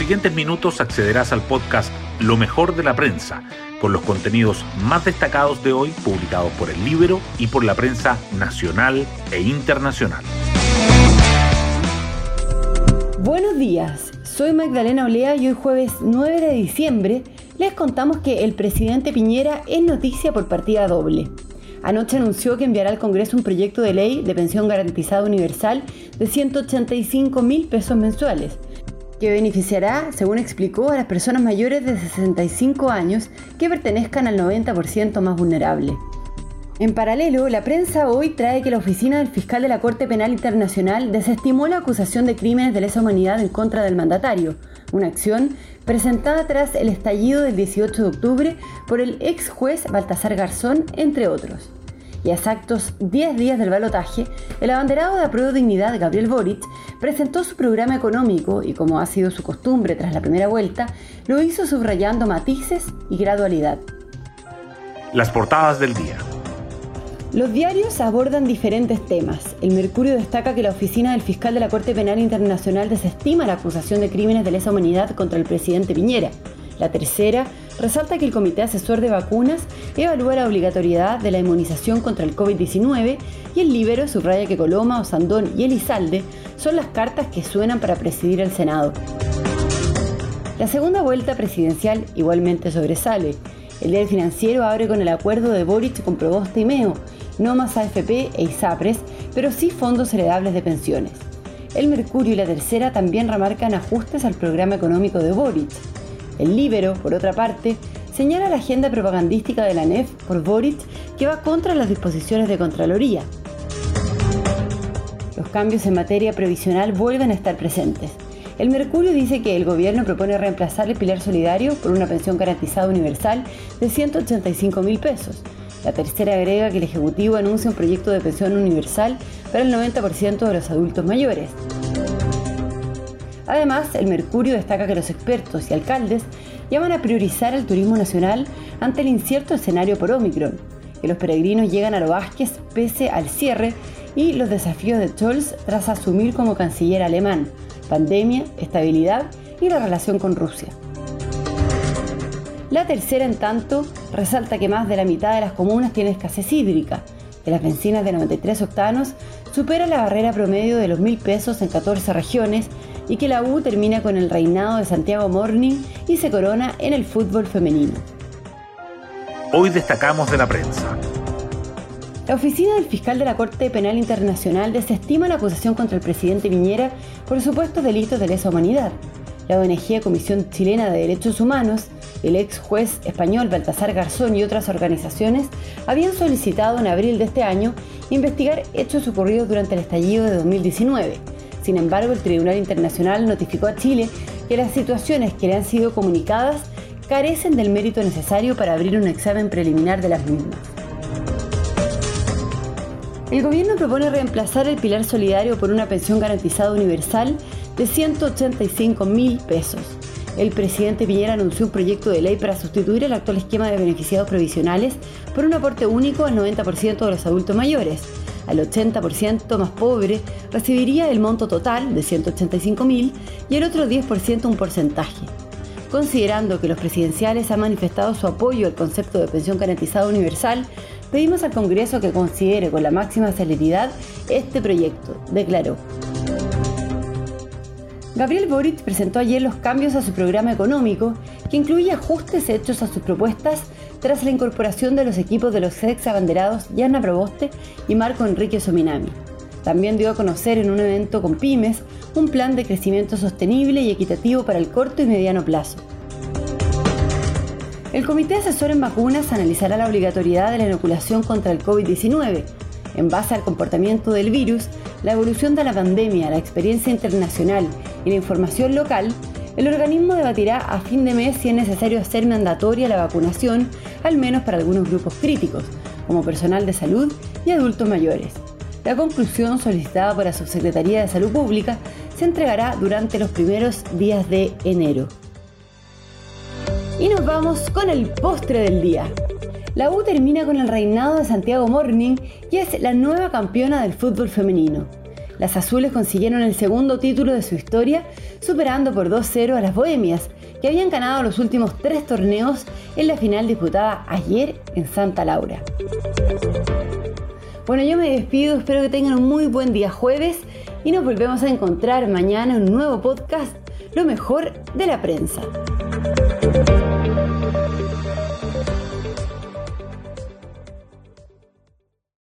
siguientes minutos accederás al podcast Lo mejor de la prensa, con los contenidos más destacados de hoy publicados por el libro y por la prensa nacional e internacional. Buenos días, soy Magdalena Olea y hoy jueves 9 de diciembre les contamos que el presidente Piñera es noticia por partida doble. Anoche anunció que enviará al Congreso un proyecto de ley de pensión garantizada universal de 185 mil pesos mensuales, que beneficiará, según explicó, a las personas mayores de 65 años que pertenezcan al 90% más vulnerable. En paralelo, la prensa hoy trae que la oficina del fiscal de la Corte Penal Internacional desestimó la acusación de crímenes de lesa humanidad en contra del mandatario, una acción presentada tras el estallido del 18 de octubre por el ex juez Baltasar Garzón, entre otros. Y a exactos 10 días del balotaje, el abanderado de Apruebo Dignidad, Gabriel Boric, presentó su programa económico y, como ha sido su costumbre tras la primera vuelta, lo hizo subrayando matices y gradualidad. Las portadas del día. Los diarios abordan diferentes temas. El Mercurio destaca que la oficina del fiscal de la Corte Penal Internacional desestima la acusación de crímenes de lesa humanidad contra el presidente Piñera. La tercera resalta que el Comité Asesor de Vacunas evalúa la obligatoriedad de la inmunización contra el COVID-19 y el Libero subraya que Coloma, Osandón y Elizalde son las cartas que suenan para presidir el Senado. La segunda vuelta presidencial igualmente sobresale. El diario financiero abre con el acuerdo de Boric con Proboste y Meo, no más AFP e ISAPRES, pero sí fondos heredables de pensiones. El Mercurio y la Tercera también remarcan ajustes al programa económico de Boric. El Libero, por otra parte, señala la agenda propagandística de la NEF por Boric que va contra las disposiciones de Contraloría. Los cambios en materia previsional vuelven a estar presentes. El Mercurio dice que el gobierno propone reemplazar el pilar solidario por una pensión garantizada universal de 185 mil pesos. La tercera agrega que el Ejecutivo anuncia un proyecto de pensión universal para el 90% de los adultos mayores. Además, el Mercurio destaca que los expertos y alcaldes llaman a priorizar el turismo nacional ante el incierto escenario por Omicron, que los peregrinos llegan a Lo Vázquez pese al cierre y los desafíos de Scholz tras asumir como canciller alemán, pandemia, estabilidad y la relación con Rusia. La tercera, en tanto, resalta que más de la mitad de las comunas tienen escasez hídrica, que las bencinas de 93 octanos superan la barrera promedio de los mil pesos en 14 regiones y que la U termina con el reinado de Santiago Morning y se corona en el fútbol femenino. Hoy destacamos de la prensa. La oficina del fiscal de la Corte Penal Internacional desestima la acusación contra el presidente Viñera por supuestos delitos de lesa humanidad. La ONG Comisión Chilena de Derechos Humanos el ex juez español Baltasar Garzón y otras organizaciones habían solicitado en abril de este año investigar hechos ocurridos durante el estallido de 2019. Sin embargo, el Tribunal Internacional notificó a Chile que las situaciones que le han sido comunicadas carecen del mérito necesario para abrir un examen preliminar de las mismas. El gobierno propone reemplazar el pilar solidario por una pensión garantizada universal de 185 mil pesos el presidente Piñera anunció un proyecto de ley para sustituir el actual esquema de beneficiados provisionales por un aporte único al 90% de los adultos mayores. Al 80% más pobre recibiría el monto total de 185 mil y el otro 10% un porcentaje. Considerando que los presidenciales han manifestado su apoyo al concepto de pensión garantizada universal, pedimos al Congreso que considere con la máxima celeridad este proyecto, declaró. Gabriel Boric presentó ayer los cambios a su programa económico, que incluye ajustes hechos a sus propuestas tras la incorporación de los equipos de los ex abanderados Yana Proboste y Marco Enrique Sominami. También dio a conocer en un evento con pymes un plan de crecimiento sostenible y equitativo para el corto y mediano plazo. El Comité Asesor en Vacunas analizará la obligatoriedad de la inoculación contra el COVID-19 en base al comportamiento del virus, la evolución de la pandemia, la experiencia internacional y la información local, el organismo debatirá a fin de mes si es necesario hacer mandatoria la vacunación, al menos para algunos grupos críticos, como personal de salud y adultos mayores. La conclusión solicitada por la Subsecretaría de Salud Pública se entregará durante los primeros días de enero. Y nos vamos con el postre del día. La U termina con el reinado de Santiago Morning y es la nueva campeona del fútbol femenino. Las azules consiguieron el segundo título de su historia, superando por 2-0 a las bohemias, que habían ganado los últimos tres torneos en la final disputada ayer en Santa Laura. Bueno, yo me despido, espero que tengan un muy buen día jueves y nos volvemos a encontrar mañana en un nuevo podcast, Lo mejor de la prensa.